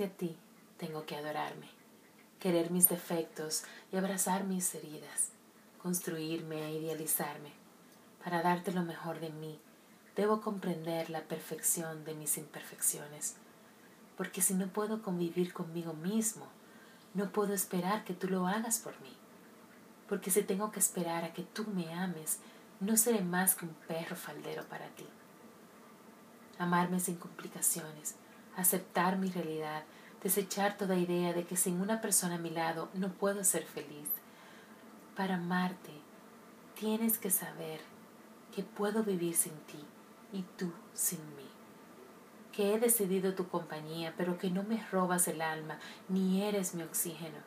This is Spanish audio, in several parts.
Para amarte a ti, tengo que adorarme, querer mis defectos y abrazar mis heridas, construirme e idealizarme. Para darte lo mejor de mí, debo comprender la perfección de mis imperfecciones, porque si no puedo convivir conmigo mismo, no puedo esperar que tú lo hagas por mí. Porque si tengo que esperar a que tú me ames, no seré más que un perro faldero para ti. Amarme sin complicaciones, aceptar mi realidad, desechar toda idea de que sin una persona a mi lado no puedo ser feliz. Para amarte, tienes que saber que puedo vivir sin ti y tú sin mí. Que he decidido tu compañía, pero que no me robas el alma ni eres mi oxígeno.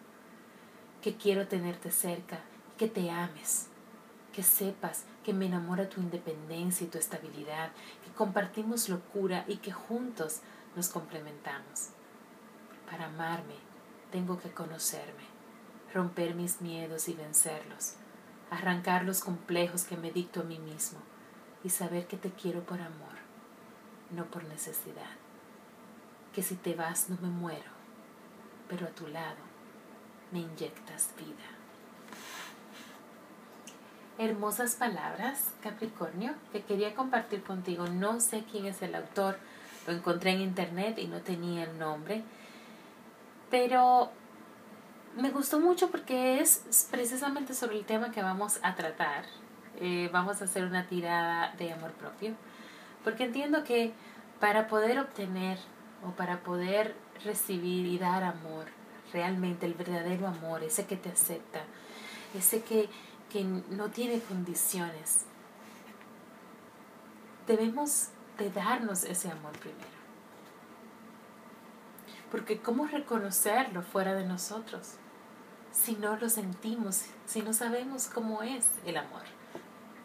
Que quiero tenerte cerca, que te ames, que sepas que me enamora tu independencia y tu estabilidad, que compartimos locura y que juntos nos complementamos. Para amarme, tengo que conocerme, romper mis miedos y vencerlos, arrancar los complejos que me dicto a mí mismo y saber que te quiero por amor, no por necesidad. Que si te vas no me muero, pero a tu lado me inyectas vida. Hermosas palabras, Capricornio, que quería compartir contigo. No sé quién es el autor, lo encontré en internet y no tenía el nombre. Pero me gustó mucho porque es precisamente sobre el tema que vamos a tratar. Eh, vamos a hacer una tirada de amor propio. Porque entiendo que para poder obtener o para poder recibir y dar amor, realmente el verdadero amor, ese que te acepta, ese que, que no tiene condiciones, debemos de darnos ese amor primero. Porque ¿cómo reconocerlo fuera de nosotros? Si no lo sentimos, si no sabemos cómo es el amor,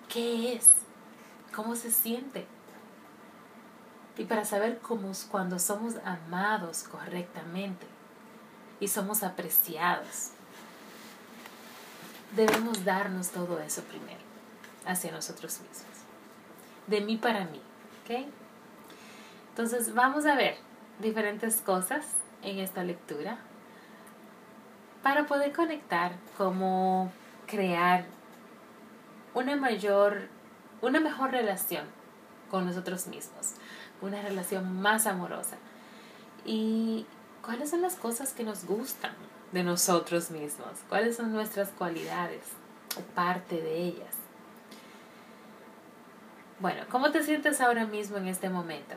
qué es, cómo se siente. Y para saber cómo cuando somos amados correctamente y somos apreciados, debemos darnos todo eso primero hacia nosotros mismos. De mí para mí. Entonces vamos a ver diferentes cosas en esta lectura para poder conectar, cómo crear una mayor, una mejor relación con nosotros mismos, una relación más amorosa. Y cuáles son las cosas que nos gustan de nosotros mismos, cuáles son nuestras cualidades o parte de ellas. Bueno, ¿cómo te sientes ahora mismo en este momento?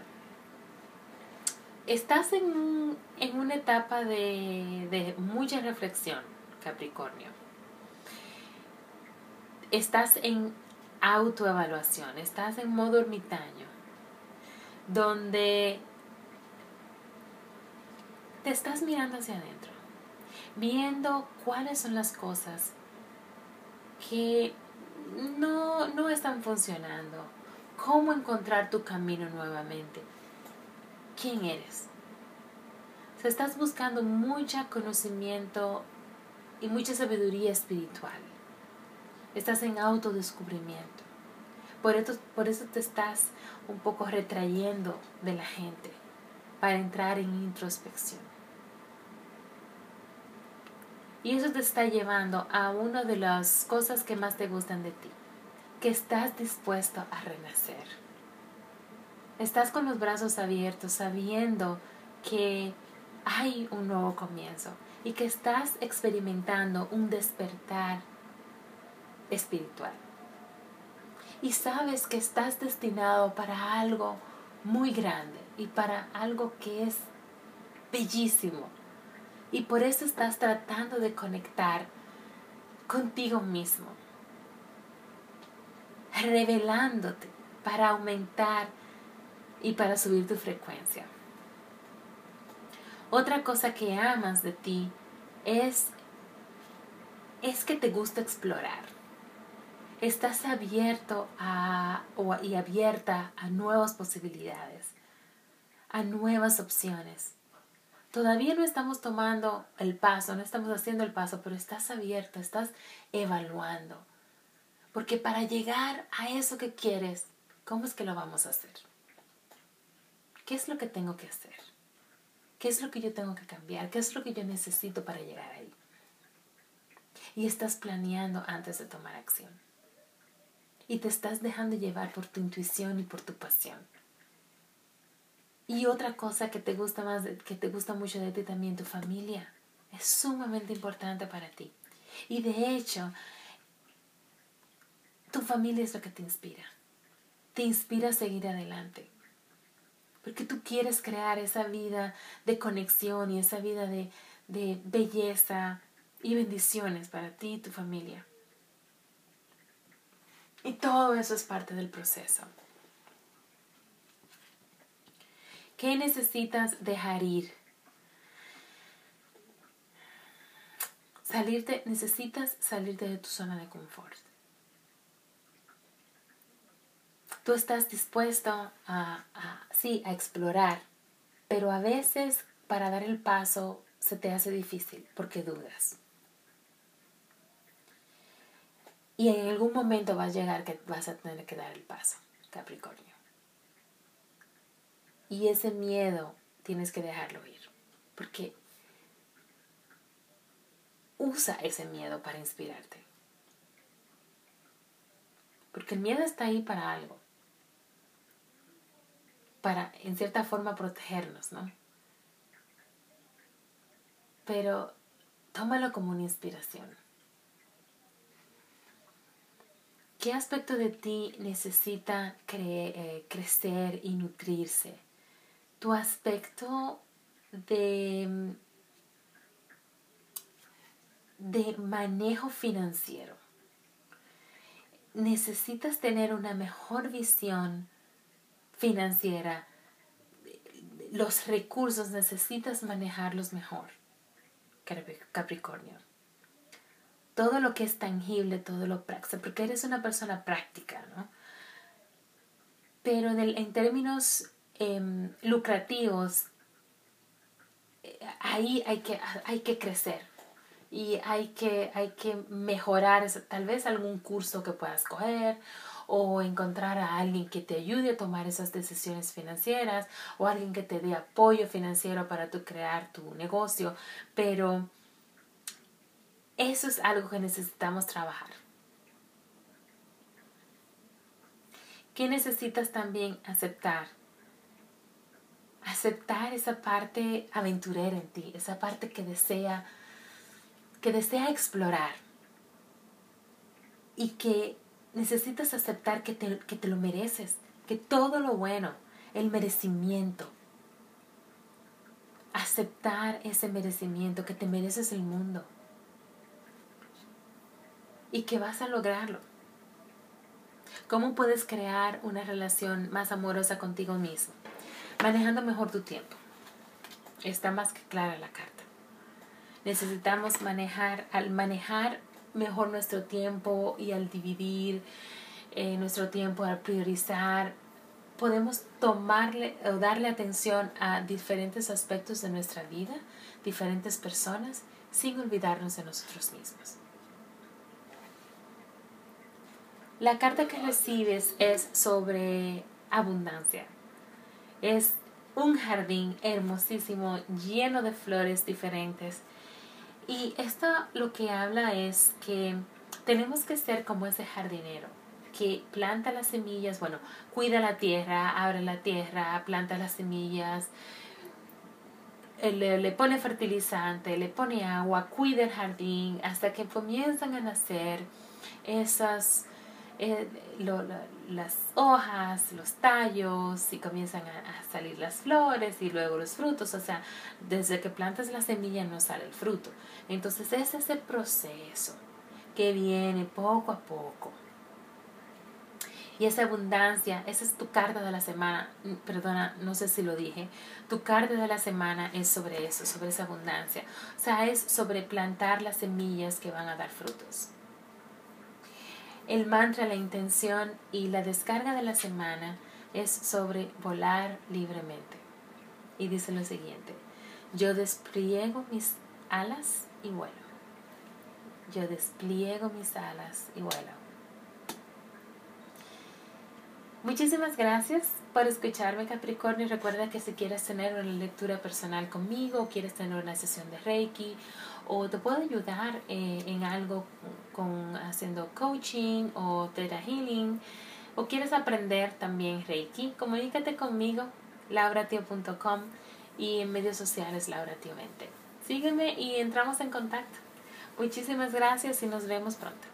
Estás en, en una etapa de, de mucha reflexión, Capricornio. Estás en autoevaluación, estás en modo ermitaño, donde te estás mirando hacia adentro, viendo cuáles son las cosas que no, no están funcionando, cómo encontrar tu camino nuevamente. ¿Quién eres? Si estás buscando mucho conocimiento y mucha sabiduría espiritual. Estás en autodescubrimiento. Por eso, por eso te estás un poco retrayendo de la gente para entrar en introspección. Y eso te está llevando a una de las cosas que más te gustan de ti, que estás dispuesto a renacer. Estás con los brazos abiertos sabiendo que hay un nuevo comienzo y que estás experimentando un despertar espiritual. Y sabes que estás destinado para algo muy grande y para algo que es bellísimo. Y por eso estás tratando de conectar contigo mismo revelándote para aumentar y para subir tu frecuencia. Otra cosa que amas de ti es, es que te gusta explorar. Estás abierto a, y abierta a nuevas posibilidades, a nuevas opciones. Todavía no estamos tomando el paso, no estamos haciendo el paso, pero estás abierto, estás evaluando. Porque para llegar a eso que quieres, ¿cómo es que lo vamos a hacer? ¿Qué es lo que tengo que hacer? ¿Qué es lo que yo tengo que cambiar? ¿Qué es lo que yo necesito para llegar ahí? Y estás planeando antes de tomar acción. Y te estás dejando llevar por tu intuición y por tu pasión. Y otra cosa que te gusta más, que te gusta mucho de ti también, tu familia. Es sumamente importante para ti. Y de hecho, tu familia es lo que te inspira. Te inspira a seguir adelante. Porque tú quieres crear esa vida de conexión y esa vida de, de belleza y bendiciones para ti y tu familia. Y todo eso es parte del proceso. ¿Qué necesitas dejar ir? Salirte, necesitas salirte de tu zona de confort. Tú estás dispuesto a, sí, a explorar, pero a veces para dar el paso se te hace difícil porque dudas. Y en algún momento va a llegar que vas a tener que dar el paso, Capricornio. Y ese miedo tienes que dejarlo ir, porque usa ese miedo para inspirarte. Porque el miedo está ahí para algo para, en cierta forma, protegernos, ¿no? Pero tómalo como una inspiración. ¿Qué aspecto de ti necesita eh, crecer y nutrirse? Tu aspecto de, de manejo financiero. Necesitas tener una mejor visión financiera, los recursos necesitas manejarlos mejor, Capricornio. Todo lo que es tangible, todo lo práctico, porque eres una persona práctica, ¿no? Pero en, el, en términos em, lucrativos, eh, ahí hay que, hay que crecer y hay que, hay que mejorar tal vez algún curso que puedas coger o encontrar a alguien que te ayude a tomar esas decisiones financieras o alguien que te dé apoyo financiero para tu crear tu negocio, pero eso es algo que necesitamos trabajar. ¿Qué necesitas también aceptar? Aceptar esa parte aventurera en ti, esa parte que desea que desea explorar y que necesitas aceptar que te, que te lo mereces, que todo lo bueno, el merecimiento, aceptar ese merecimiento, que te mereces el mundo y que vas a lograrlo. ¿Cómo puedes crear una relación más amorosa contigo mismo? Manejando mejor tu tiempo. Está más que clara la carta. Necesitamos manejar, al manejar mejor nuestro tiempo y al dividir eh, nuestro tiempo, al priorizar, podemos tomarle o darle atención a diferentes aspectos de nuestra vida, diferentes personas, sin olvidarnos de nosotros mismos. La carta que recibes es sobre abundancia. Es un jardín hermosísimo, lleno de flores diferentes y esto lo que habla es que tenemos que ser como ese jardinero que planta las semillas, bueno, cuida la tierra, abre la tierra, planta las semillas, eh, le, le, pone fertilizante, le pone agua, cuida el jardín hasta que comienzan a nacer esas eh, las hojas, los tallos y comienzan a, salir las flores y luego los frutos. O sea, desde que plantas la semilla no sale el fruto. Entonces ese es el proceso que viene poco a poco. Y esa abundancia, esa es tu carta de la semana. Mm, perdona, no sé si lo dije. Tu carta de la semana es sobre eso, sobre esa abundancia. O sea, es sobre plantar las semillas que van a dar frutos. El mantra, la intención y la descarga de la semana es sobre volar libremente. Y dice lo siguiente, yo despliego mis alas y vuelo. Yo despliego mis alas y vuelo. Muchísimas gracias por escucharme Capricornio. Recuerda que si quieres tener una lectura personal conmigo, o quieres tener una sesión de Reiki, o te puedo ayudar eh, en algo con haciendo coaching o Theta Healing, o quieres aprender también Reiki, comunícate conmigo, lauratio.com y en medios sociales lauratio20. Sígueme y entramos en contacto. Muchísimas gracias y nos vemos pronto.